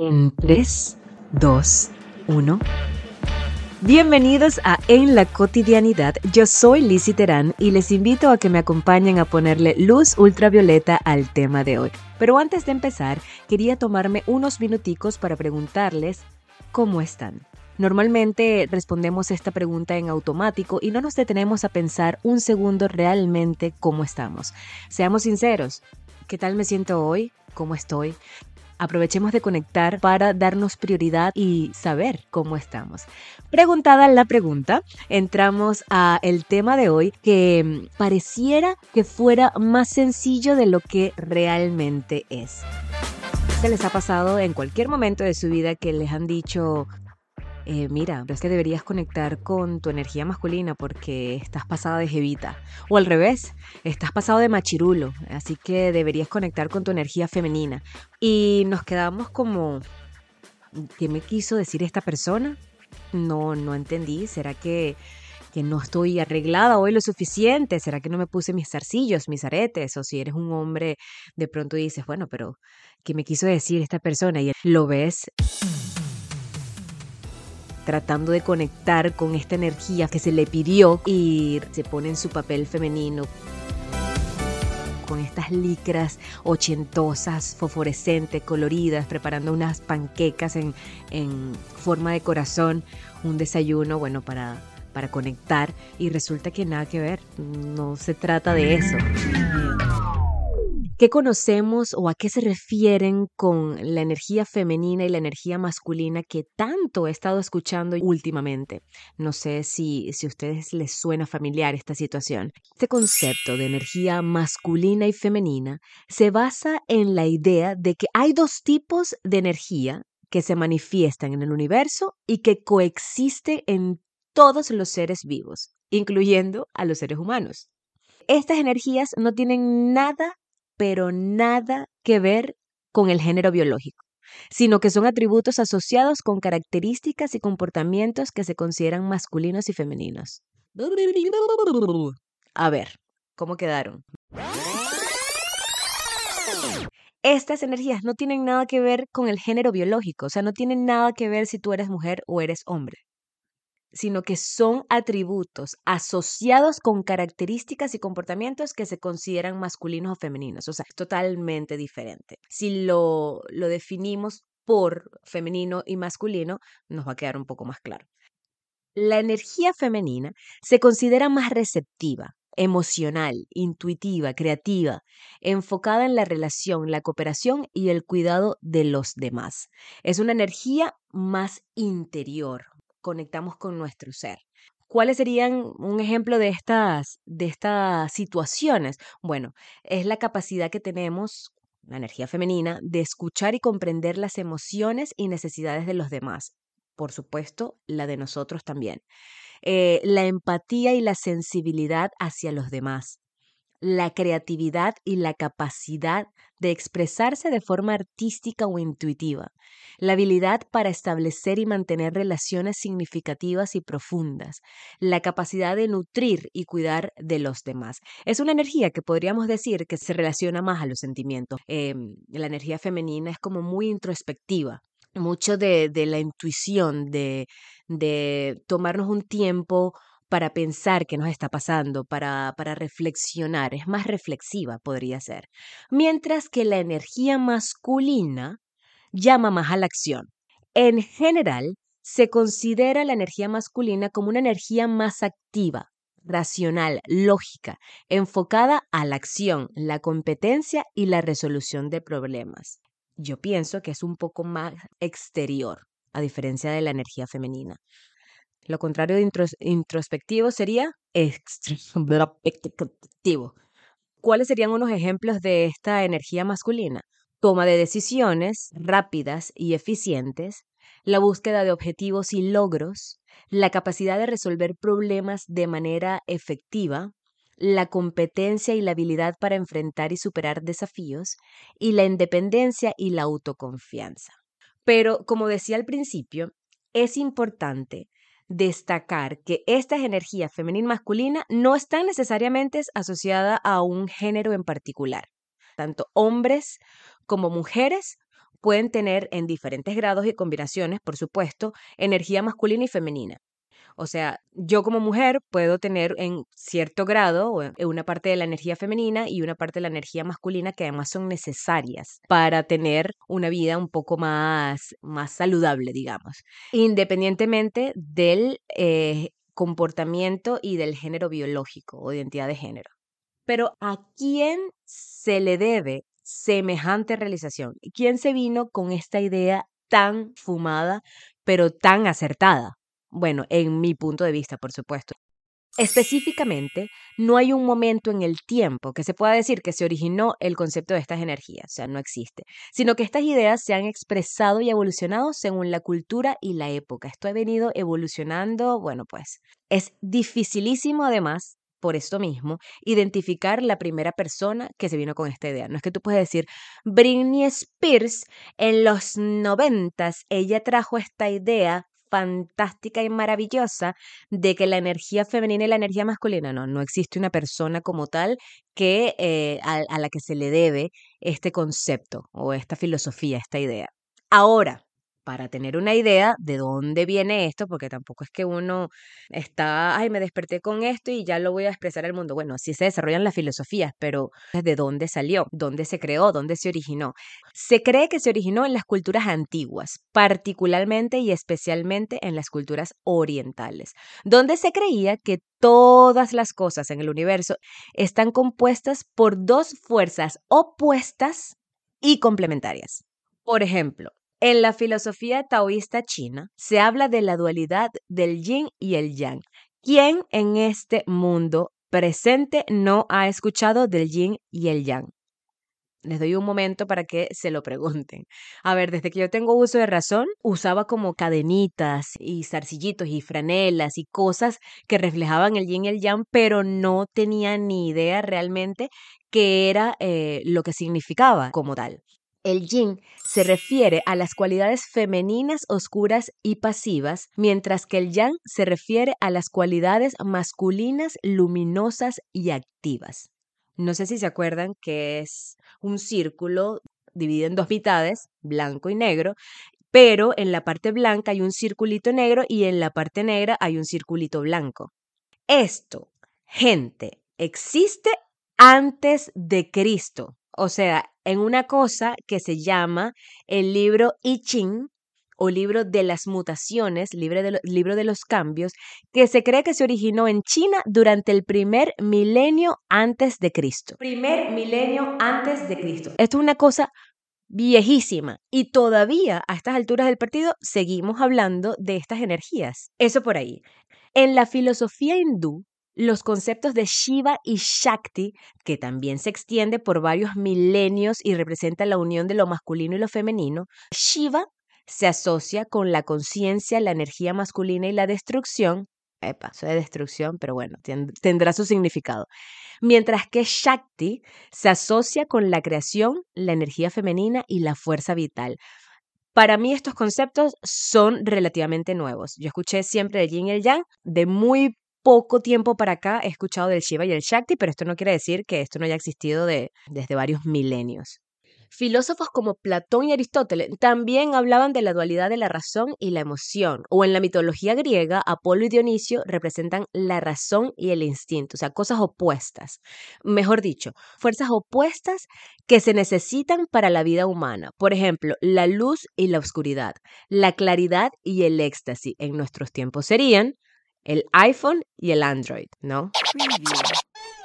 En 3, 2, 1. Bienvenidos a En la cotidianidad. Yo soy Lizzie Terán y les invito a que me acompañen a ponerle luz ultravioleta al tema de hoy. Pero antes de empezar, quería tomarme unos minuticos para preguntarles cómo están. Normalmente respondemos esta pregunta en automático y no nos detenemos a pensar un segundo realmente cómo estamos. Seamos sinceros, ¿qué tal me siento hoy? ¿Cómo estoy? Aprovechemos de conectar para darnos prioridad y saber cómo estamos. Preguntada la pregunta, entramos a el tema de hoy que mm, pareciera que fuera más sencillo de lo que realmente es. ¿Se les ha pasado en cualquier momento de su vida que les han dicho, eh, mira, es que deberías conectar con tu energía masculina porque estás pasada de jevita. O al revés, estás pasado de machirulo, así que deberías conectar con tu energía femenina. Y nos quedamos como, ¿qué me quiso decir esta persona? No, no entendí. ¿Será que, que no estoy arreglada hoy lo suficiente? ¿Será que no me puse mis zarcillos, mis aretes? O si eres un hombre, de pronto dices, bueno, pero ¿qué me quiso decir esta persona? Y lo ves tratando de conectar con esta energía que se le pidió y se pone en su papel femenino con estas licras ochentosas, fosforescentes, coloridas, preparando unas panquecas en, en forma de corazón, un desayuno, bueno, para, para conectar y resulta que nada que ver, no se trata de eso. ¿Qué conocemos o a qué se refieren con la energía femenina y la energía masculina que tanto he estado escuchando últimamente? No sé si, si a ustedes les suena familiar esta situación. Este concepto de energía masculina y femenina se basa en la idea de que hay dos tipos de energía que se manifiestan en el universo y que coexisten en todos los seres vivos, incluyendo a los seres humanos. Estas energías no tienen nada pero nada que ver con el género biológico, sino que son atributos asociados con características y comportamientos que se consideran masculinos y femeninos. A ver, ¿cómo quedaron? Estas energías no tienen nada que ver con el género biológico, o sea, no tienen nada que ver si tú eres mujer o eres hombre sino que son atributos asociados con características y comportamientos que se consideran masculinos o femeninos. O sea, totalmente diferente. Si lo, lo definimos por femenino y masculino, nos va a quedar un poco más claro. La energía femenina se considera más receptiva, emocional, intuitiva, creativa, enfocada en la relación, la cooperación y el cuidado de los demás. Es una energía más interior, conectamos con nuestro ser. ¿Cuáles serían un ejemplo de estas, de estas situaciones? Bueno, es la capacidad que tenemos, la energía femenina, de escuchar y comprender las emociones y necesidades de los demás. Por supuesto, la de nosotros también. Eh, la empatía y la sensibilidad hacia los demás la creatividad y la capacidad de expresarse de forma artística o intuitiva, la habilidad para establecer y mantener relaciones significativas y profundas, la capacidad de nutrir y cuidar de los demás. Es una energía que podríamos decir que se relaciona más a los sentimientos. Em, la energía femenina es como muy introspectiva, mucho de, la intuición, de, de tomarnos un tiempo para pensar qué nos está pasando, para, para reflexionar, es más reflexiva, podría ser. Mientras que la energía masculina llama más a la acción. En general, se considera la energía masculina como una energía más activa, racional, lógica, enfocada a la acción, la competencia y la resolución de problemas. Yo pienso que es un poco más exterior, a diferencia de la energía femenina. Lo contrario de introspectivo sería extrospectivo. ¿Cuáles serían unos ejemplos de esta energía masculina? Toma de decisiones rápidas y eficientes, la búsqueda de objetivos y logros, la capacidad de resolver problemas de manera efectiva, la competencia y la habilidad para enfrentar y superar desafíos, y la independencia y la autoconfianza. Pero, como decía al principio, es importante destacar que estas energías femenina y masculina no están necesariamente asociadas a un género en particular. Tanto hombres como mujeres pueden tener en diferentes grados y combinaciones, por supuesto, energía masculina y femenina. O sea, yo como mujer puedo tener en cierto grado una parte de la energía femenina y una parte de la energía masculina que además son necesarias para tener una vida un poco más, más saludable, digamos, independientemente del eh, comportamiento y del género biológico o identidad de género. Pero ¿a quién se le debe semejante realización? ¿Quién se vino con esta idea tan fumada, pero tan acertada? Bueno, en mi punto de vista, por supuesto. Específicamente, no hay un momento en el tiempo que se pueda decir que se originó el concepto de estas energías, o sea, no existe, sino que estas ideas se han expresado y evolucionado según la cultura y la época. Esto ha venido evolucionando, bueno, pues es dificilísimo además por esto mismo, identificar la primera persona que se vino con esta idea. No es que tú puedes decir, Britney Spears en los noventas, ella trajo esta idea fantástica y maravillosa de que la energía femenina y la energía masculina, no, no existe una persona como tal que eh, a la que se le debe este concepto o esta filosofía, esta idea. Ahora, para tener una idea de dónde viene esto, porque tampoco es que uno está, ay, me desperté con esto y ya lo voy a expresar al mundo. Bueno, así se desarrollan las filosofías, pero ¿de dónde salió? ¿Dónde se creó? ¿Dónde se originó? Se cree que se originó en las culturas antiguas, particularmente y especialmente en las culturas orientales, donde se creía que todas las cosas en el universo están compuestas por dos fuerzas opuestas y complementarias. Por ejemplo, en la filosofía taoísta china se habla de la dualidad del yin y el yang. ¿Quién en este mundo presente no ha escuchado del yin y el yang? Les doy un momento para que se lo pregunten. A ver, desde que yo tengo uso de razón, usaba como cadenitas y zarcillitos y franelas y cosas que reflejaban el yin y el yang, pero no tenía ni idea realmente qué era eh, lo que significaba como tal. El yin se refiere a las cualidades femeninas oscuras y pasivas, mientras que el yang se refiere a las cualidades masculinas luminosas y activas. No sé si se acuerdan que es un círculo dividido en dos mitades, blanco y negro, pero en la parte blanca hay un circulito negro y en la parte negra hay un circulito blanco. Esto, gente, existe antes de Cristo. O sea, en una cosa que se llama el libro I Ching o libro de las mutaciones, libro de, libro de los cambios, que se cree que se originó en China durante el primer milenio antes de Cristo. Primer milenio antes de Cristo. Esto es una cosa viejísima y todavía a estas alturas del partido seguimos hablando de estas energías. Eso por ahí. En la filosofía hindú, los conceptos de Shiva y Shakti, que también se extiende por varios milenios y representa la unión de lo masculino y lo femenino. Shiva se asocia con la conciencia, la energía masculina y la destrucción. Epa, eso de destrucción, pero bueno, tendrá su significado. Mientras que Shakti se asocia con la creación, la energía femenina y la fuerza vital. Para mí estos conceptos son relativamente nuevos. Yo escuché siempre el yin y el yang de muy poco tiempo para acá he escuchado del Shiva y el Shakti, pero esto no quiere decir que esto no haya existido de, desde varios milenios. Filósofos como Platón y Aristóteles también hablaban de la dualidad de la razón y la emoción, o en la mitología griega, Apolo y Dionisio representan la razón y el instinto, o sea, cosas opuestas. Mejor dicho, fuerzas opuestas que se necesitan para la vida humana. Por ejemplo, la luz y la oscuridad, la claridad y el éxtasis en nuestros tiempos serían el iPhone y el Android, ¿no?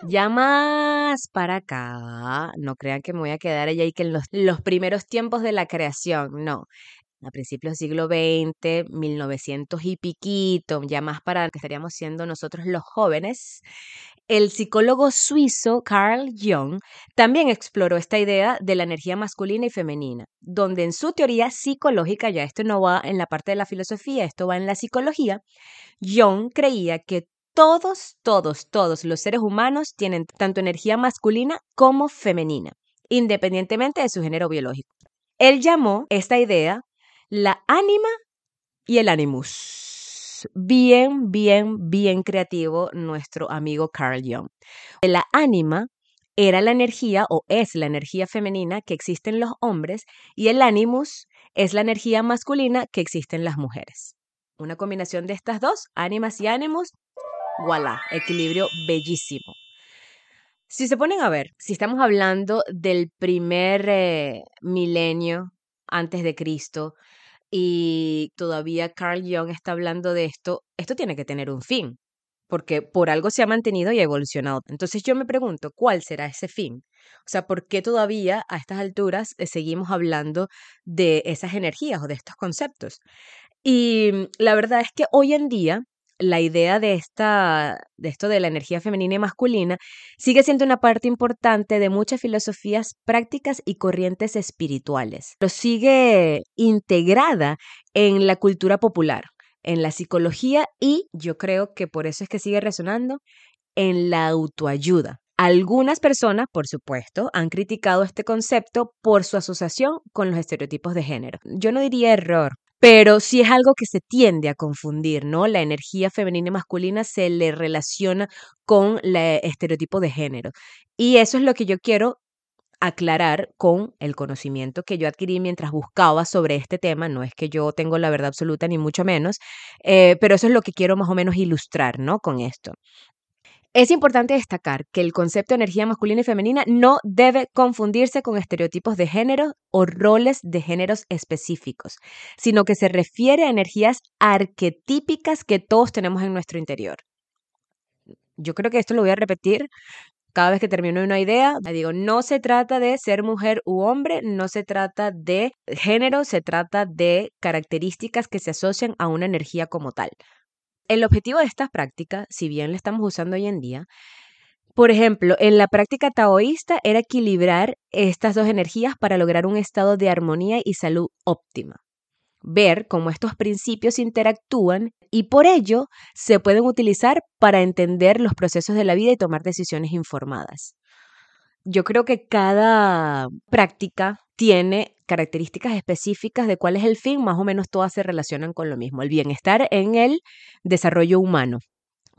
Ya más para acá, no crean que me voy a quedar allá y que en los, los primeros tiempos de la creación, no a principios del siglo XX, 1900 y piquito, ya más para que estaríamos siendo nosotros los jóvenes, el psicólogo suizo Carl Jung también exploró esta idea de la energía masculina y femenina, donde en su teoría psicológica, ya esto no va en la parte de la filosofía, esto va en la psicología, Jung creía que todos, todos, todos los seres humanos tienen tanto energía masculina como femenina, independientemente de su género biológico. Él llamó esta idea la ánima y el animus. Bien, bien, bien creativo nuestro amigo Carl Jung. La ánima era la energía o es la energía femenina que existe en los hombres y el animus es la energía masculina que existe en las mujeres. Una combinación de estas dos, ánimas y ánimos, voilà, equilibrio bellísimo. Si se ponen a ver, si estamos hablando del primer eh, milenio antes de Cristo y todavía Carl Jung está hablando de esto, esto tiene que tener un fin porque por algo se ha mantenido y ha evolucionado. Entonces yo me pregunto, ¿cuál será ese fin? O sea, ¿por qué todavía a estas alturas eh, seguimos hablando de esas energías o de estos conceptos? Y mm, la verdad es que hoy en día la idea de esta de esto de la energía femenina y masculina sigue siendo una parte importante de muchas filosofías prácticas y corrientes espirituales. Lo sigue integrada en la cultura popular en la psicología y yo creo que por eso es que sigue resonando en la autoayuda. Algunas personas, por supuesto, han criticado este concepto por su asociación con los estereotipos de género. Yo no diría error, pero sí es algo que se tiende a confundir, ¿no? La energía femenina y masculina se le relaciona con el estereotipo de género. Y eso es lo que yo quiero aclarar con el conocimiento que yo adquirí mientras buscaba sobre este tema. No es que yo tengo la verdad absoluta, ni mucho menos, eh, pero eso es lo que quiero más o menos ilustrar, ¿no? Con esto. Es importante destacar que el concepto de energía masculina y femenina no debe confundirse con estereotipos de género o roles de géneros específicos, sino que se refiere a energías arquetípicas que todos tenemos en nuestro interior. Yo creo que esto lo voy a repetir cada vez que termino una idea, digo, no se trata de ser mujer u hombre, no se trata de género, se trata de características que se asocian a una energía como tal. El objetivo de esta práctica, si bien la estamos usando hoy en día, por ejemplo, en la práctica taoísta era equilibrar estas dos energías para lograr un estado de armonía y salud óptima ver cómo estos principios interactúan y por ello se pueden utilizar para entender los procesos de la vida y tomar decisiones informadas. Yo creo que cada práctica tiene características específicas de cuál es el fin, más o menos todas se relacionan con lo mismo, el bienestar en el desarrollo humano.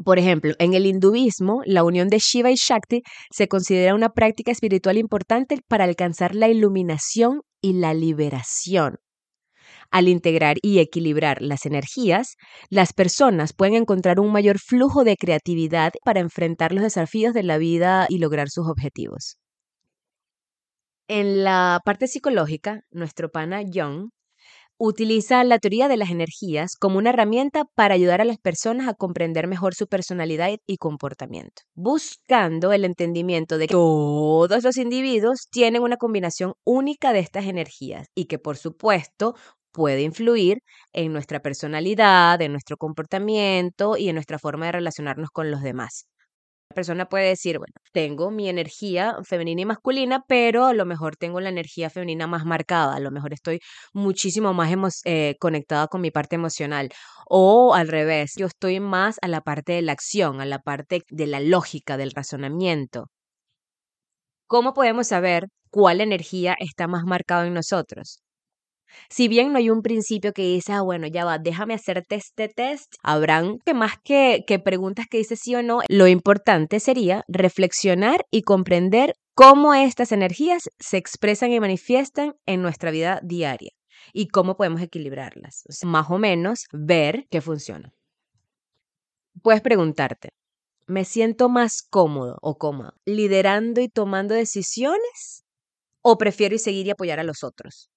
Por ejemplo, en el hinduismo, la unión de Shiva y Shakti se considera una práctica espiritual importante para alcanzar la iluminación y la liberación. Al integrar y equilibrar las energías, las personas pueden encontrar un mayor flujo de creatividad para enfrentar los desafíos de la vida y lograr sus objetivos. En la parte psicológica, nuestro pana Young utiliza la teoría de las energías como una herramienta para ayudar a las personas a comprender mejor su personalidad y comportamiento, buscando el entendimiento de que todos los individuos tienen una combinación única de estas energías y que por supuesto puede influir en nuestra personalidad, en nuestro comportamiento y en nuestra forma de relacionarnos con los demás. Persona puede decir, bueno, tengo mi energía femenina y masculina, pero a lo mejor tengo la energía femenina más marcada, a lo mejor estoy muchísimo más eh, conectada con mi parte emocional. O al revés, yo estoy más a la parte de la acción, a la parte de la lógica, del razonamiento. ¿Cómo podemos saber cuál energía está más marcada en nosotros? Si bien no hay un principio que dice, ah, bueno, ya va, déjame hacerte este test, habrán que más que, que preguntas que dice sí o no, lo importante sería reflexionar y comprender cómo estas energías se expresan y manifiestan en nuestra vida diaria y cómo podemos equilibrarlas. más o menos ver qué funciona. Puedes preguntarte, ¿me siento más cómodo o cómoda liderando y tomando decisiones? ¿O prefiero seguir y apoyar a los otros?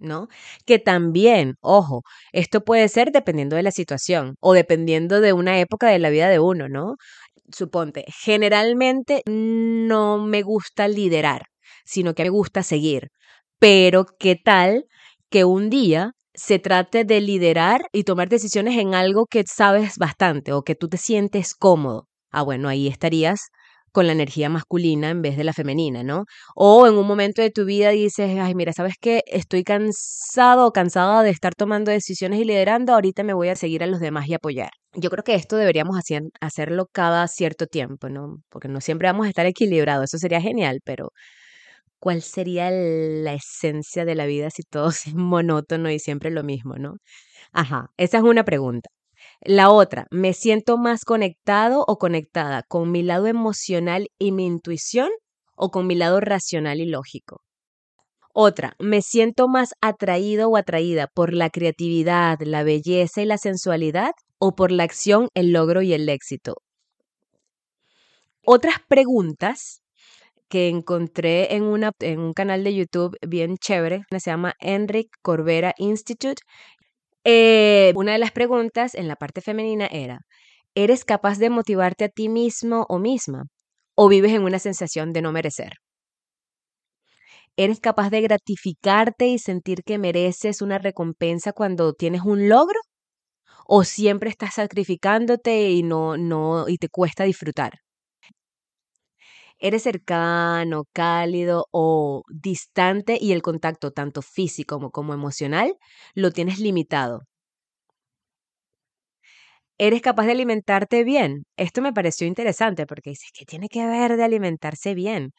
¿No? Que también, ojo, esto puede ser dependiendo de la situación o dependiendo de una época de la vida de uno, ¿no? Suponte, generalmente no me gusta liderar, sino que me gusta seguir. Pero, ¿qué tal que un día se trate de liderar y tomar decisiones en algo que sabes bastante o que tú te sientes cómodo? Ah, bueno, ahí estarías con la energía masculina en vez de la femenina, ¿no? O en un momento de tu vida dices, ay, mira, ¿sabes qué? Estoy cansado o cansada de estar tomando decisiones y liderando, ahorita me voy a seguir a los demás y apoyar. Yo creo que esto deberíamos hacer, hacerlo cada cierto tiempo, ¿no? Porque no siempre vamos a estar equilibrados, eso sería genial, pero ¿cuál sería la esencia de la vida si todo es monótono y siempre lo mismo, ¿no? Ajá, esa es una pregunta. La otra, me siento más conectado o conectada con mi lado emocional y mi intuición o con mi lado racional y lógico. Otra, me siento más atraído o atraída por la creatividad, la belleza y la sensualidad o por la acción, el logro y el éxito. Otras preguntas que encontré en, un canal de YouTube bien chévere, se llama Enric Corbera Institute. Eh, una de las preguntas en la parte femenina era, ¿eres capaz de motivarte a ti mismo o misma? ¿O vives en una sensación de no merecer? ¿Eres capaz de gratificarte y sentir que mereces una recompensa cuando tienes un logro? ¿O siempre estás sacrificándote y no, no, y te cuesta disfrutar? ¿Eres cercano, cálido o distante y el contacto tanto físico como, emocional lo tienes limitado? ¿Eres capaz de alimentarte bien? Esto me pareció interesante porque dices, ¿qué tiene que ver de alimentarse bien?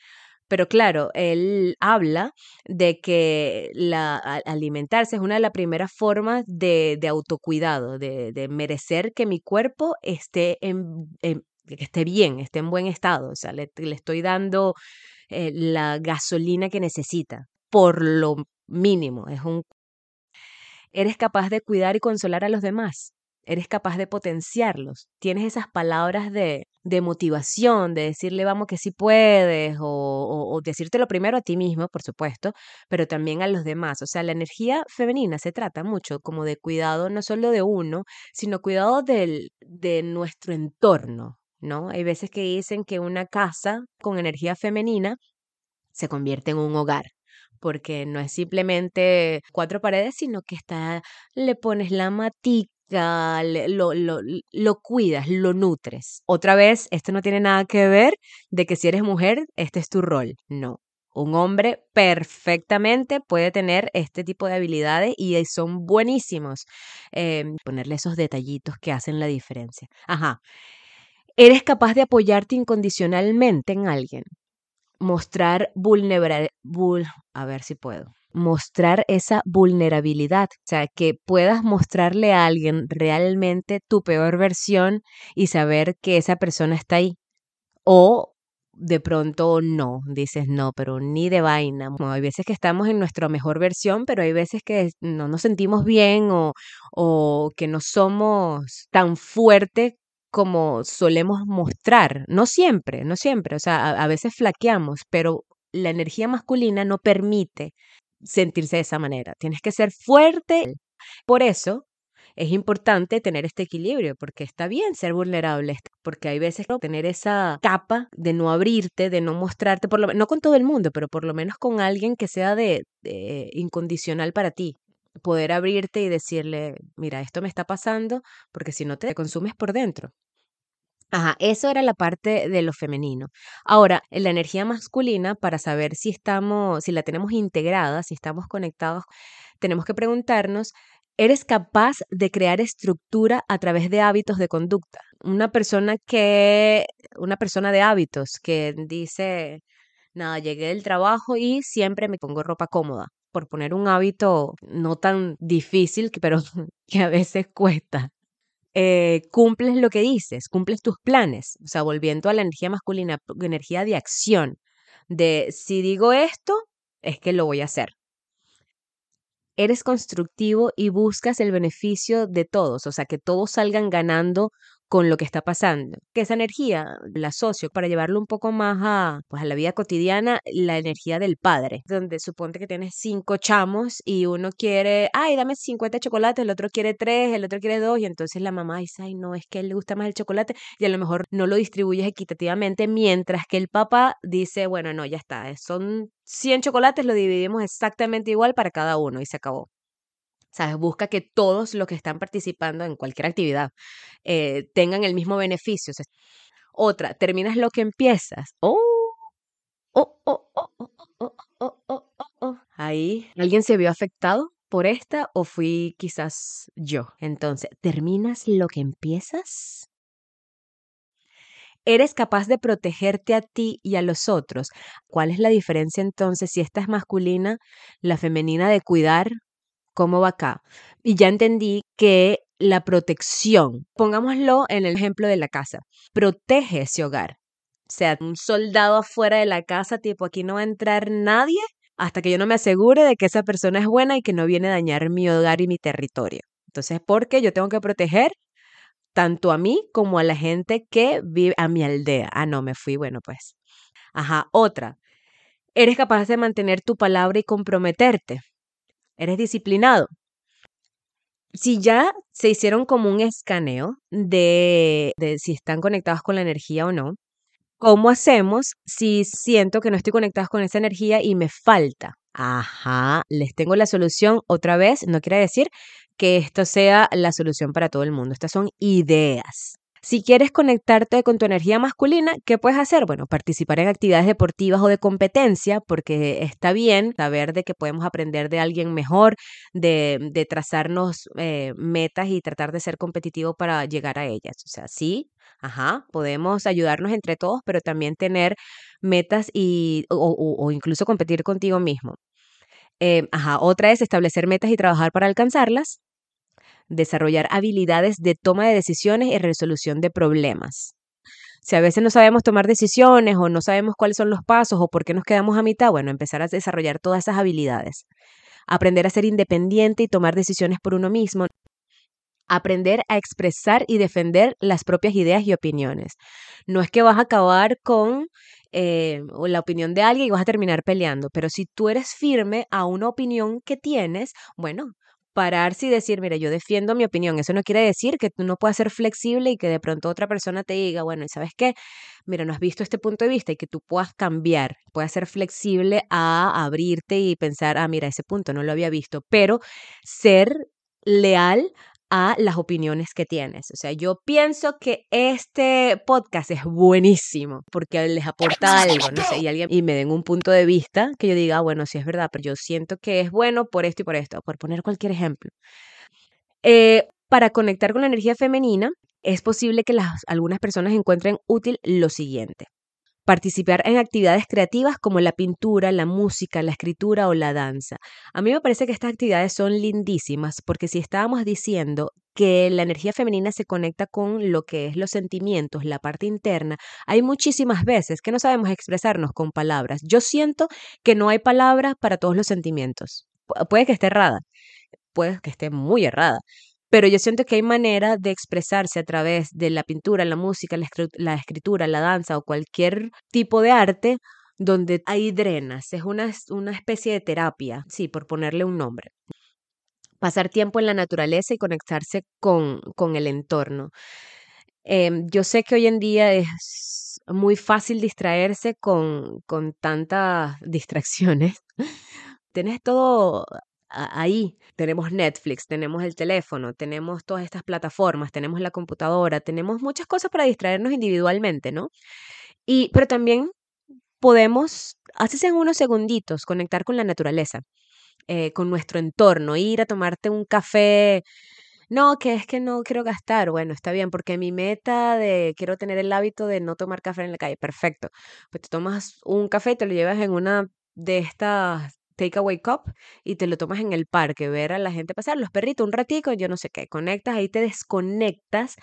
Pero claro, él habla de que la, alimentarse es una de las primeras formas de, autocuidado, de, merecer que mi cuerpo esté, en, que esté bien, esté en buen estado. O sea, le, estoy dando eh, la gasolina que necesita, por lo mínimo. Es un... ¿Eres capaz de cuidar y consolar a los demás? eres capaz de potenciarlos, tienes esas palabras de, de motivación, de decirle vamos que sí puedes, o, o, decírtelo primero a ti mismo, por supuesto, pero también a los demás. O sea, la energía femenina se trata mucho como de cuidado no solo de uno, sino cuidado del, de nuestro entorno, ¿no? Hay veces que dicen que una casa con energía femenina se convierte en un hogar porque no es simplemente cuatro paredes, sino que está, le pones la matica, lo, lo, lo, cuidas, lo nutres. Otra vez, esto no tiene nada que ver de que si eres mujer, este es tu rol. No. Un hombre perfectamente puede tener este tipo de habilidades y son buenísimos. Em, ponerle esos detallitos que hacen la diferencia. Ajá. Eres capaz de apoyarte incondicionalmente en alguien. Mostrar vulnerabilidad. a ver si puedo mostrar esa vulnerabilidad, o sea, que puedas mostrarle a alguien realmente tu peor versión y saber que esa persona está ahí. O de pronto no, dices no, pero ni de vaina. hay veces que estamos en nuestra mejor versión, pero hay veces que no nos sentimos bien o, o que no somos tan fuertes como solemos mostrar. No siempre, no siempre, o sea, a veces flaqueamos, pero la energía masculina no permite sentirse de esa manera. Tienes que ser fuerte. Por eso es importante tener este equilibrio, porque está bien ser vulnerable, porque hay veces que tener esa capa de no abrirte, de no mostrarte, por lo no con todo el mundo, pero por lo menos con alguien que sea de, incondicional para ti. Poder abrirte y decirle, mira, esto me está pasando, porque si no te consumes por dentro. Ajá, eso era la parte de lo femenino. Ahora, la energía masculina, para saber si estamos, si la tenemos integrada, si estamos conectados, tenemos que preguntarnos, ¿eres capaz de crear estructura a través de hábitos de conducta? Una persona que, una persona de hábitos que dice, nada, llegué del trabajo y siempre me pongo ropa cómoda, por poner un hábito no tan difícil, pero que a veces cuesta. Eh, cumples lo que dices, cumples tus planes, o sea, volviendo a la energía masculina, energía de acción, de si digo esto, es que lo voy a hacer. Eres constructivo y buscas el beneficio de todos, o sea, que todos salgan ganando con lo que está pasando. Que esa energía la asocio para llevarlo un poco más a, pues, a la vida cotidiana, la energía del padre, donde suponte que tienes cinco chamos y uno quiere, ay, dame 50 chocolates, el otro quiere tres, el otro quiere dos, y entonces la mamá dice, ay, no, es que él le gusta más el chocolate, y a lo mejor no lo distribuyes equitativamente, mientras que el papá dice, bueno, no, ya está, son 100 chocolates, lo dividimos exactamente igual para cada uno y se acabó. ¿sabes? Busca que todos los que están participando en cualquier actividad eh, tengan el mismo beneficio. O sea, otra, terminas lo que empiezas. ¡Oh! ¡Oh, oh, oh, oh, oh, oh, oh, oh! Ahí, ¿alguien se vio afectado por esta o fui quizás yo? Entonces, ¿terminas lo que empiezas? ¿Eres capaz de protegerte a ti y a los otros? ¿Cuál es la diferencia entonces si esta es masculina, la femenina de cuidar ¿Cómo va acá? Y ya entendí que la protección, pongámoslo en el ejemplo de la casa, protege ese hogar. sea un soldado afuera de la casa, tipo aquí no va a entrar nadie hasta que yo no me asegure de que esa persona es buena y que no viene a dañar mi hogar y mi territorio. Entonces, porque yo tengo que proteger tanto a mí como a la gente que vive a mi aldea. Ah, no, me fui, bueno, pues. Ajá, otra. Eres capaz de mantener tu palabra y comprometerte. Eres disciplinado. Si ya se hicieron como un escaneo de, si están conectados con la energía o no, ¿cómo hacemos si siento que no estoy conectados con esa energía y me falta? Ajá, les tengo la solución otra vez. No quiere decir que esto sea la solución para todo el mundo. Estas son ideas. Si quieres conectarte con tu energía masculina, ¿qué puedes hacer? Bueno, participar en actividades deportivas o de competencia, porque está bien saber de que podemos aprender de alguien mejor, de, trazarnos eh, metas y tratar de ser competitivo para llegar a ellas. O sea, sí, ajá, podemos ayudarnos entre todos, pero también tener metas y, o, incluso competir contigo mismo. Eh, ajá, otra es establecer metas y trabajar para alcanzarlas desarrollar habilidades de toma de decisiones y resolución de problemas. Si a veces no sabemos tomar decisiones o no sabemos cuáles son los pasos o por qué nos quedamos a mitad, bueno, empezar a desarrollar todas esas habilidades. Aprender a ser independiente y tomar decisiones por uno mismo. Aprender a expresar y defender las propias ideas y opiniones. No es que vas a acabar con eh, la opinión de alguien y vas a terminar peleando, pero si tú eres firme a una opinión que tienes, bueno, pararse y decir, mira, yo defiendo mi opinión. Eso no quiere decir que tú no puedas ser flexible y que de pronto otra persona te diga, bueno, ¿y sabes qué? Mira, no has visto este punto de vista y que tú puedas cambiar, puedas ser flexible a abrirte y pensar, ah, mira, ese punto no lo había visto, pero ser leal a las opiniones que tienes. O sea, yo pienso que este podcast es buenísimo porque les aporta algo, no sé, y alguien y me den un punto de vista que yo diga, ah, bueno, sí es verdad, pero yo siento que es bueno por esto y por esto, por poner cualquier ejemplo. Eh, para conectar con la energía femenina, es posible que las, algunas personas encuentren útil lo siguiente participar en actividades creativas como la pintura, la música, la escritura o la danza. A mí me parece que estas actividades son lindísimas porque si estábamos diciendo que la energía femenina se conecta con lo que es los sentimientos, la parte interna, hay muchísimas veces que no sabemos expresarnos con palabras. Yo siento que no hay palabras para todos los sentimientos. puede que esté errada, puede que esté muy errada, pero yo siento que hay manera de expresarse a través de la pintura, la música, la, escritura, la danza o cualquier tipo de arte donde hay drenas, es una, una especie de terapia, sí, por ponerle un nombre. Pasar tiempo en la naturaleza y conectarse con, con el entorno. Em, yo sé que hoy en día es muy fácil distraerse con, con tantas distracciones. Tienes todo ahí. Tenemos Netflix, tenemos el teléfono, tenemos todas estas plataformas, tenemos la computadora, tenemos muchas cosas para distraernos individualmente, ¿no? Y, pero también podemos, haces en unos segunditos, conectar con la naturaleza, eh, con nuestro entorno, ir a tomarte un café. No, que es que no quiero gastar. Bueno, está bien, porque mi meta de quiero tener el hábito de no tomar café en la calle. Perfecto. Pues te tomas un café te lo llevas en una de estas takeaway cup y te lo tomas en el parque, ver a la gente pasar, los perritos, un ratico, yo no sé qué, conectas, ahí te desconectas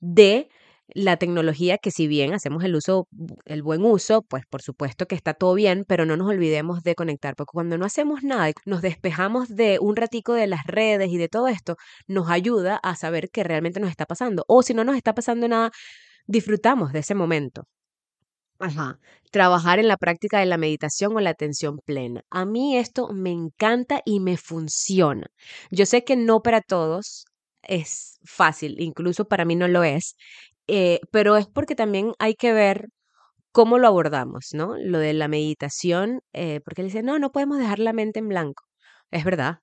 de la tecnología que si bien hacemos el uso, el buen uso, pues por supuesto que está todo bien, pero no nos olvidemos de conectar, porque cuando no hacemos nada, nos despejamos de un ratico de las redes y de todo esto, nos ayuda a saber qué realmente nos está pasando. O si no nos está pasando nada, disfrutamos de ese momento. Ajá. Trabajar en la práctica de la meditación o la atención plena. A mí esto me encanta y me funciona. Yo sé que no para todos es fácil, incluso para mí no lo es, eh, pero es porque también hay que ver cómo lo abordamos, ¿no? Lo de la meditación, eh, porque él dice, no, no podemos dejar la mente en blanco. Es verdad,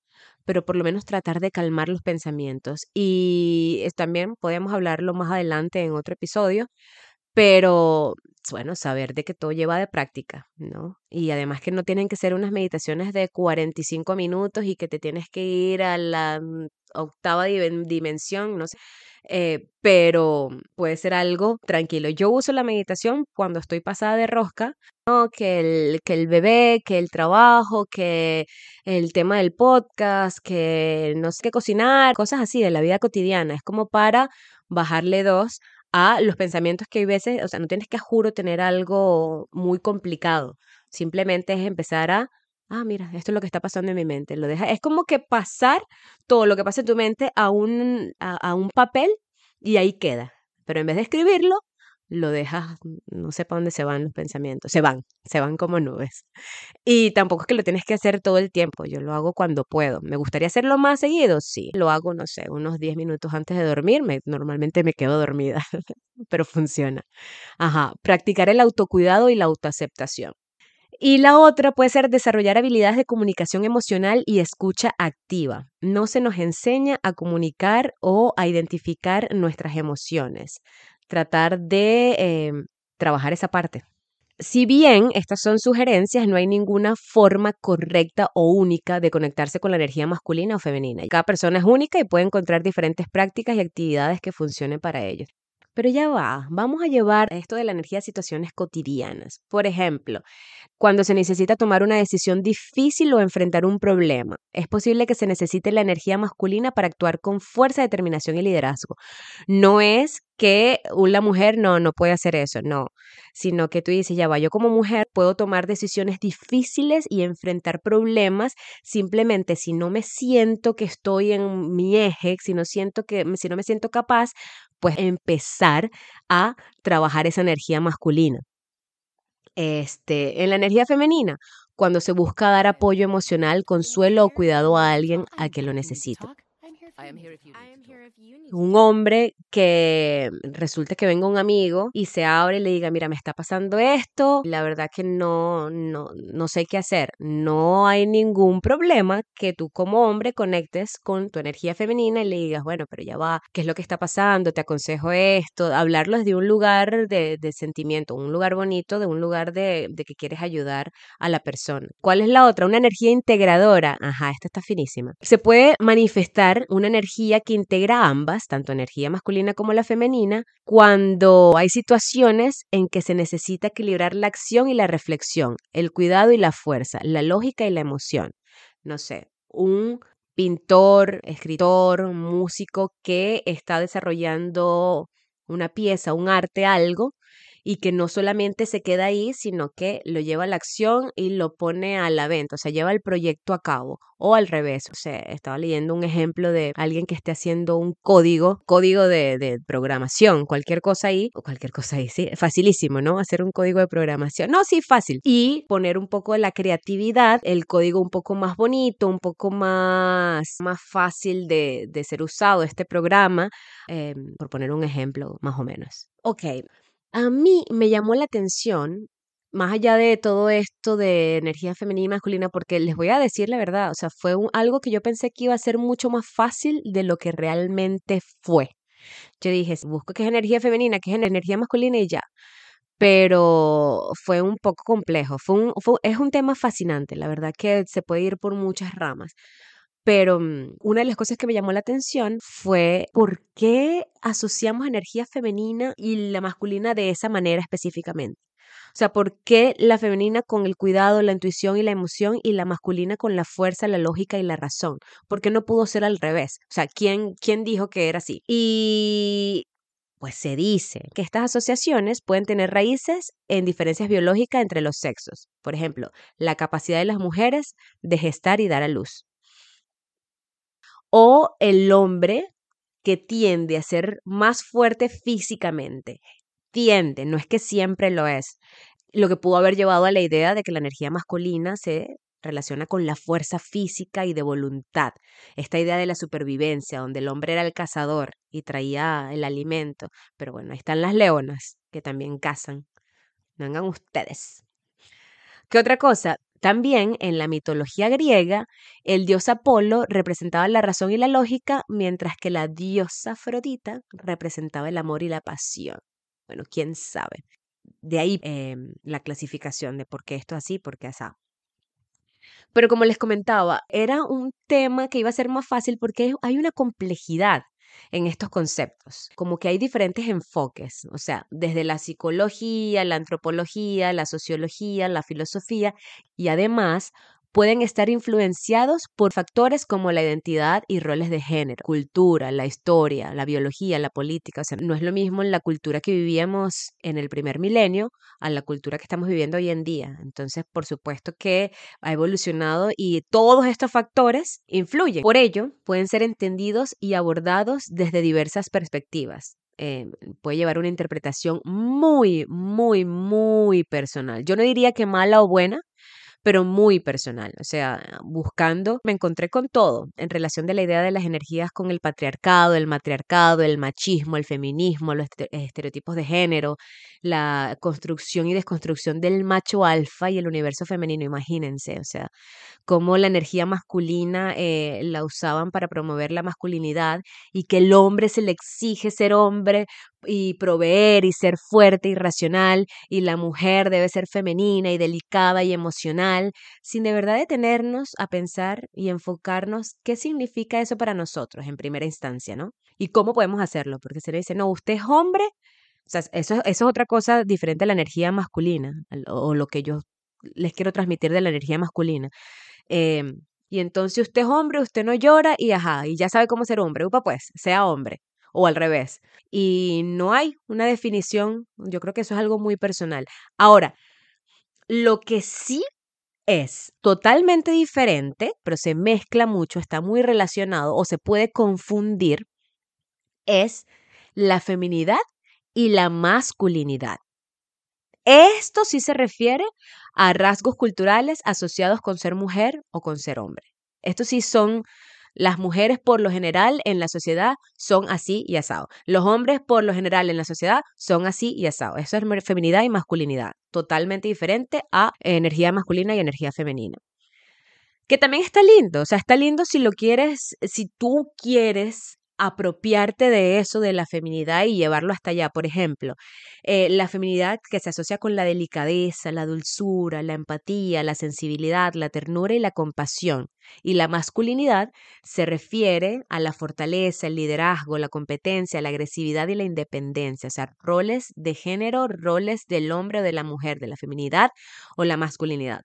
pero por lo menos tratar de calmar los pensamientos. Y también podemos hablarlo más adelante en otro episodio, pero bueno, saber de que todo lleva de práctica, ¿no? Y además que no tienen que ser unas meditaciones de 45 minutos y que te tienes que ir a la mm, octava dimensión, no sé. Eh, pero puede ser algo tranquilo. Yo uso la meditación cuando estoy pasada de rosca, ¿no? que, el, que el bebé, que el trabajo, que el tema del podcast, que no sé qué cocinar, cosas así de la vida cotidiana. Es como para bajarle dos a los pensamientos que hay veces, o sea, no tienes que, juro, tener algo muy complicado. Simplemente es empezar a, ah, mira, esto es lo que está pasando en mi mente. Lo deja, es como que pasar todo lo que pasa en tu mente a un, a un papel y ahí queda. Pero en vez de escribirlo, lo dejas, no sé para dónde se van los pensamientos, se van, se van como nubes. Y tampoco es que lo tienes que hacer todo el tiempo, yo lo hago cuando puedo. ¿Me gustaría hacerlo más seguido? Sí, lo hago, no sé, unos 10 minutos antes de dormirme, normalmente me quedo dormida, pero funciona. Ajá, practicar el autocuidado y la autoaceptación. Y la otra puede ser desarrollar habilidades de comunicación emocional y escucha activa. No se nos enseña a comunicar o a identificar nuestras emociones tratar de em, trabajar esa parte. Si bien estas son sugerencias, no hay ninguna forma correcta o única de conectarse con la energía masculina o femenina. Cada persona es única y puede encontrar diferentes prácticas y actividades que funcionen para ellos. Pero ya va, vamos a llevar esto de la energía a situaciones cotidianas. Por ejemplo, cuando se necesita tomar una decisión difícil o enfrentar un problema, es posible que se necesite la energía masculina para actuar con fuerza, determinación y liderazgo. No es que una mujer no, no puede hacer eso, no, sino que tú dices, ya va, yo como mujer puedo tomar decisiones difíciles y enfrentar problemas simplemente si no me siento que estoy en mi eje, si no siento que, si no me siento capaz, pues empezar a trabajar esa energía masculina. Este, en la energía femenina, cuando se busca dar apoyo emocional, consuelo o cuidado a alguien a que lo necesita un hombre que resulta que venga un amigo y se abre y le diga, mira, me está pasando esto, la verdad que no, no, no sé qué hacer. No hay ningún problema que tú como hombre conectes con tu energía femenina y le digas, bueno, pero ya va, ¿qué es lo que está pasando? Te aconsejo esto, hablarlo desde un lugar de, de sentimiento, un lugar bonito, de un lugar de, de que quieres ayudar a la persona. ¿Cuál es la otra? Una energía integradora. Ajá, esta está finísima. Se puede manifestar una energía que integra ambas, tanto energía masculina como la femenina, cuando hay situaciones en que se necesita equilibrar la acción y la reflexión, el cuidado y la fuerza, la lógica y la emoción. No sé, un pintor, escritor, músico que está desarrollando una pieza, un arte, algo, y que no solamente se queda ahí, sino que lo lleva a la acción y lo pone a la venta, o sea, lleva el proyecto a cabo o al revés. O sea, estaba leyendo un ejemplo de alguien que esté haciendo un código, código de, de programación, cualquier cosa ahí, o cualquier cosa ahí, sí, facilísimo, ¿no? Hacer un código de programación. No, sí, fácil. Y poner un poco de la creatividad, el código un poco más bonito, un poco más, más fácil de, de ser usado, este programa, em, por poner un ejemplo, más o menos. Ok, a mí me llamó la atención, más allá de todo esto de energía femenina y masculina, porque les voy a decir la verdad, o sea, fue algo que yo pensé que iba a ser mucho más fácil de lo que realmente fue. Yo dije, busco qué es energía femenina, qué es energía masculina y ya. Pero fue un poco complejo, es un tema fascinante, la verdad que se puede ir por muchas ramas. Pero mm, una de las cosas que me llamó la atención fue por qué asociamos energía femenina y la masculina de esa manera específicamente. O sea, ¿por qué la femenina con el cuidado, la intuición y la emoción y la masculina con la fuerza, la lógica y la razón? ¿Por qué no pudo ser al revés? O sea, ¿quién, quién dijo que era así? Y pues se dice que estas asociaciones pueden tener raíces en diferencias biológicas entre los sexos. Por ejemplo, la capacidad de las mujeres de gestar y dar a luz o el hombre que tiende a ser más fuerte físicamente. Tiende, no es que siempre lo es. Lo que pudo haber llevado a la idea de que la energía masculina se relaciona con la fuerza física y de voluntad. Esta idea de la supervivencia, donde el hombre era el cazador y traía el alimento. Pero bueno, ahí están las leonas, que también cazan. Vengan ustedes. ¿Qué otra cosa? También en la mitología griega, el dios Apolo representaba la razón y la lógica, mientras que la diosa Afrodita representaba el amor y la pasión. Bueno, quién sabe. De ahí em, la clasificación de por qué esto es así, por qué así. Pero como les comentaba, era un tema que iba a ser más fácil porque hay una complejidad en estos conceptos, como que hay diferentes enfoques, o sea, desde la psicología, la antropología, la sociología, la filosofía y además pueden estar influenciados por factores como la identidad y roles de género, cultura, la historia, la biología, la política. O sea, no es lo mismo la cultura que vivíamos en el primer milenio a la cultura que estamos viviendo hoy en día. Entonces, por supuesto que ha evolucionado y todos estos factores influyen. Por ello, pueden ser entendidos y abordados desde diversas perspectivas. Eh, puede llevar una interpretación muy, muy, muy personal. Yo no diría que mala o buena, pero muy personal. O sea, buscando, me encontré con todo en relación de la idea de las energías con el patriarcado, el matriarcado, el machismo, el feminismo, los estereotipos de género, la construcción y desconstrucción del macho alfa y el universo femenino. Imagínense, o sea, cómo la energía masculina eh, la usaban para promover la masculinidad y que el hombre se le exige ser hombre y proveer y ser fuerte y racional y la mujer debe ser femenina y delicada y emocional, sin de verdad detenernos a pensar y enfocarnos qué significa eso para nosotros en primera instancia, ¿no? Y cómo podemos hacerlo, porque se le dice, no, usted es hombre, o sea, eso, eso es otra cosa diferente a la energía masculina o, lo que yo les quiero transmitir de la energía masculina. Em, y entonces usted es hombre, usted no llora y ajá, y ya sabe cómo ser hombre, upa pues, sea hombre o al revés. Y no hay una definición, yo creo que eso es algo muy personal. Ahora, lo que sí es totalmente diferente, pero se mezcla mucho, está muy relacionado o se puede confundir, es la feminidad y la masculinidad. Esto sí se refiere a rasgos culturales asociados con ser mujer o con ser hombre. Estos sí son las mujeres por lo general en la sociedad son así y asado. Los hombres por lo general en la sociedad son así y asado. Eso es feminidad y masculinidad, totalmente diferente a energía masculina y energía femenina. Que también está lindo, o sea, está lindo si lo quieres, si tú quieres apropiarte de eso, de la feminidad y llevarlo hasta allá. Por ejemplo, eh, la feminidad que se asocia con la delicadeza, la dulzura, la empatía, la sensibilidad, la ternura y la compasión. Y la masculinidad se refiere a la fortaleza, el liderazgo, la competencia, la agresividad y la independencia, o sea, roles de género, roles del hombre o de la mujer, de la feminidad o la masculinidad.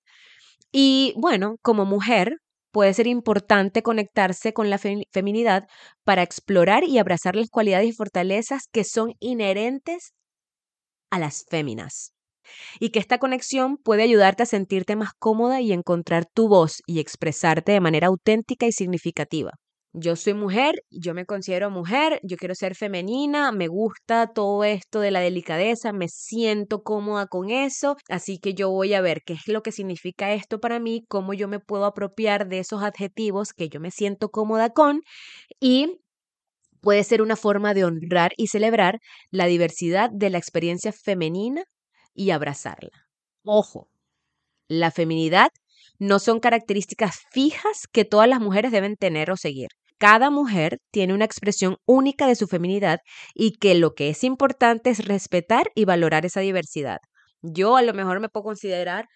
Y bueno, como mujer, puede ser importante conectarse con la feminidad para explorar y abrazar las cualidades y fortalezas que son inherentes a las féminas. Y que esta conexión puede ayudarte a sentirte más cómoda y encontrar tu voz y expresarte de manera auténtica y significativa yo soy mujer, yo me considero mujer, yo quiero ser femenina, me gusta todo esto de la delicadeza, me siento cómoda con eso, así que yo voy a ver qué es lo que significa esto para mí, cómo yo me puedo apropiar de esos adjetivos que yo me siento cómoda con y puede ser una forma de honrar y celebrar la diversidad de la experiencia femenina y abrazarla. Ojo, la feminidad no son características fijas que todas las mujeres deben tener o seguir. Cada mujer tiene una expresión única de su feminidad y que lo que es importante es respetar y valorar esa diversidad. Yo a lo mejor me puedo considerar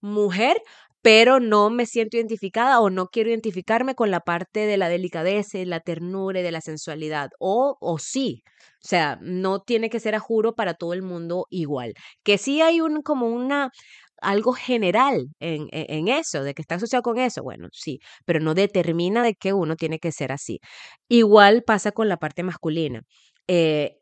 mujer, pero no me siento identificada o no quiero identificarme con la parte de la delicadeza, la ternura y de la sensualidad. O, o sí. O sea, no tiene que ser a juro para todo el mundo igual. Que sí hay un, como una, algo general en, e, en, eso, de que está asociado con eso, bueno, sí, pero no determina de que uno tiene que ser así. Igual pasa con la parte masculina. Eh,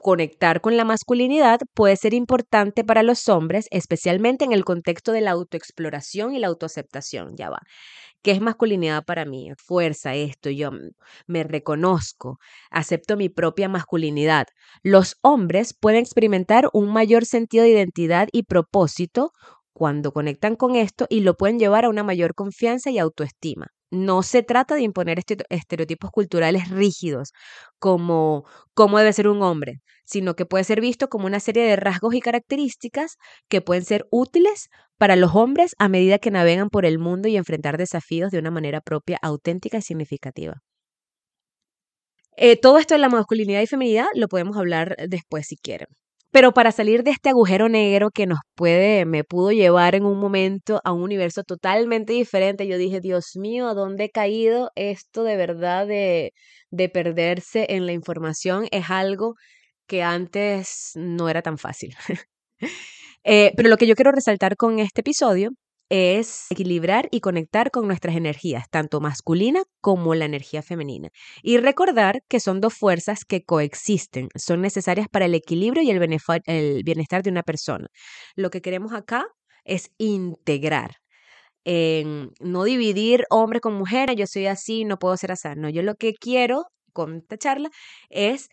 conectar con la masculinidad puede ser importante para los hombres, especialmente en el contexto de la autoexploración y la autoaceptación, ya va. ¿Qué es masculinidad para mí? Fuerza, esto, yo me reconozco, acepto mi propia masculinidad. Los hombres pueden experimentar un mayor sentido de identidad y propósito cuando conectan con esto y lo pueden llevar a una mayor confianza y autoestima. No se trata de imponer estereotipos culturales rígidos como cómo debe ser un hombre, sino que puede ser visto como una serie de rasgos y características que pueden ser útiles para los hombres a medida que navegan por el mundo y enfrentar desafíos de una manera propia, auténtica y significativa. Eh, todo esto de la masculinidad y feminidad lo podemos hablar después si quieren. Pero para salir de este agujero negro que nos puede, me pudo llevar en un momento a un universo totalmente diferente, yo dije, Dios mío, ¿a dónde he caído? Esto de verdad de, de perderse en la información es algo que antes no era tan fácil. Eh, pero lo que yo quiero resaltar con este episodio es equilibrar y conectar con nuestras energías, tanto masculina como la energía femenina. Y recordar que son dos fuerzas que coexisten, son necesarias para el equilibrio y el, bienestar de una persona. Lo que queremos acá es integrar. No dividir hombre con mujer, yo soy así, no puedo ser así. No, yo lo que quiero con esta charla es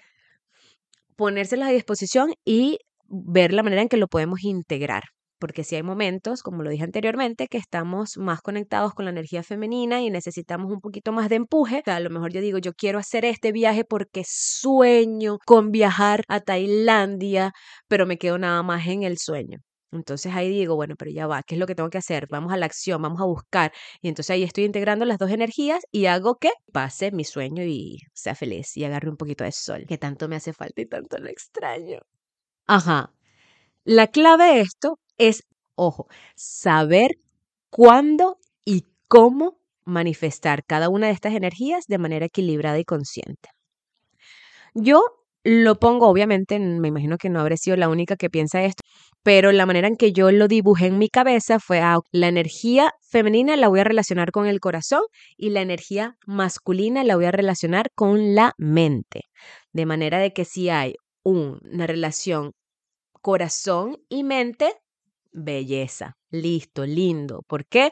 ponérselas a disposición y ver la manera en que lo podemos integrar. Porque si hay momentos, como lo dije anteriormente, que estamos más conectados con la energía femenina y necesitamos un poquito más de empuje, a lo mejor yo digo, yo quiero hacer este viaje porque sueño con viajar a Tailandia, pero me quedo nada más en el sueño. Entonces ahí digo, bueno, pero ya va, ¿qué es lo que tengo que hacer? Vamos a la acción, vamos a buscar. Y entonces ahí estoy integrando las dos energías y hago que pase mi sueño y sea feliz y agarre un poquito de sol, que tanto me hace falta y tanto lo extraño. Ajá. La clave de esto es, ojo, saber cuándo y cómo manifestar cada una de estas energías de manera equilibrada y consciente. Yo lo pongo, obviamente, me imagino que no habré sido la única que piensa esto, pero la manera en que yo lo dibujé en mi cabeza fue, ah, la energía femenina la voy a relacionar con el corazón y la energía masculina la voy a relacionar con la mente. De manera de que si hay una relación corazón y mente, belleza, listo, lindo. ¿Por qué?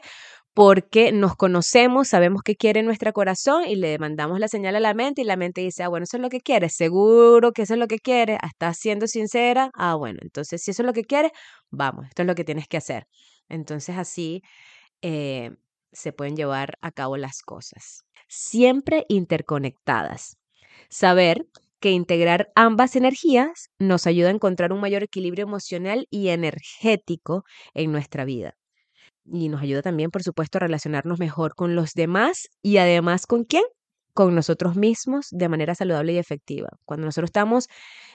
Porque nos conocemos, sabemos qué quiere nuestro corazón y le mandamos la señal a la mente y la mente dice, ah, bueno, eso es lo que quiere, seguro que eso es lo que quiere, estás siendo sincera, ah, bueno, entonces si eso es lo que quiere, vamos, esto es lo que tienes que hacer. Entonces así eh, se pueden llevar a cabo las cosas. Siempre interconectadas. Saber que integrar ambas energías nos ayuda a encontrar un mayor equilibrio emocional y energético en nuestra vida. Y nos ayuda también, por supuesto, a relacionarnos mejor con los demás y además con quién? Con nosotros mismos de manera saludable y efectiva. Cuando nosotros estamos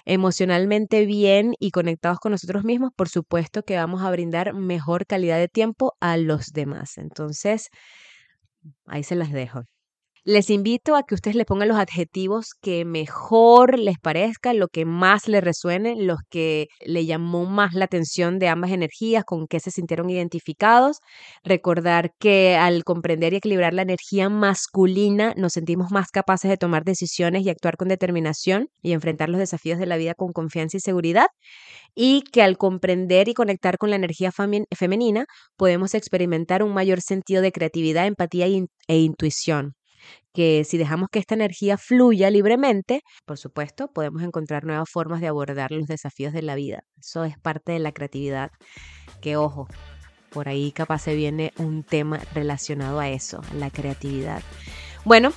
emocionalmente bien y conectados con nosotros mismos, por supuesto que vamos a brindar mejor calidad de tiempo a los demás. Entonces, ahí se las dejo. Les invito a que ustedes le pongan los adjetivos que mejor les parezca, lo que más les resuene, los que le llamó más la atención de ambas energías, con qué se sintieron identificados. Recordar que al comprender y equilibrar la energía masculina nos sentimos más capaces de tomar decisiones y actuar con determinación y enfrentar los desafíos de la vida con confianza y seguridad. Y que al comprender y conectar con la energía femenina podemos experimentar un mayor sentido de creatividad, empatía e intuición que si dejamos que esta energía fluya libremente, por supuesto, podemos encontrar nuevas formas de abordar los desafíos de la vida. Eso es parte de la creatividad, que ojo, por ahí capaz se viene un tema relacionado a eso, la creatividad. Bueno,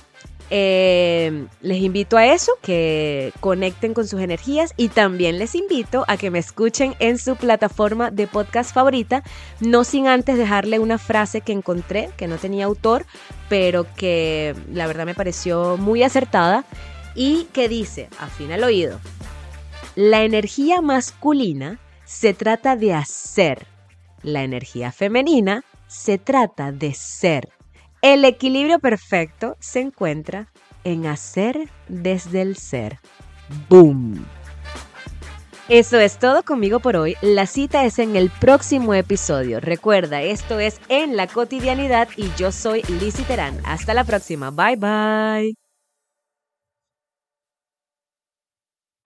eh, les invito a eso, que conecten con sus energías y también les invito a que me escuchen en su plataforma de podcast favorita, no sin antes dejarle una frase que encontré, que no tenía autor, pero que la verdad me pareció muy acertada y que dice, afina el oído, la energía masculina se trata de hacer, la energía femenina se trata de ser. El equilibrio perfecto se encuentra en hacer desde el ser. ¡Boom! Eso es todo conmigo por hoy. La cita es en el próximo episodio. Recuerda, esto es En la cotidianidad y yo soy Lizzie Terán. Hasta la próxima. Bye bye.